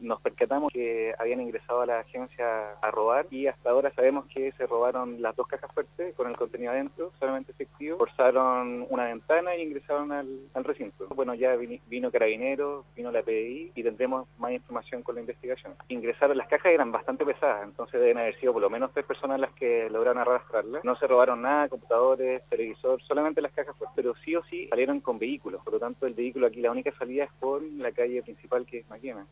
Nos percatamos que habían ingresado a la agencia a robar y hasta ahora sabemos que se robaron las dos cajas fuertes con el contenido adentro, solamente efectivo, forzaron una ventana y ingresaron al, recinto. Bueno, ya vino, Carabineros, vino la PDI y tendremos más información con la investigación. Ingresaron, las cajas eran bastante pesadas, entonces deben haber sido por lo menos tres personas las que lograron arrastrarlas. No se robaron nada, computadores, televisor, solamente las cajas fuertes, pero sí o sí salieron con vehículos. Por lo tanto, el vehículo aquí, la única salida es por la calle principal que es Maquena.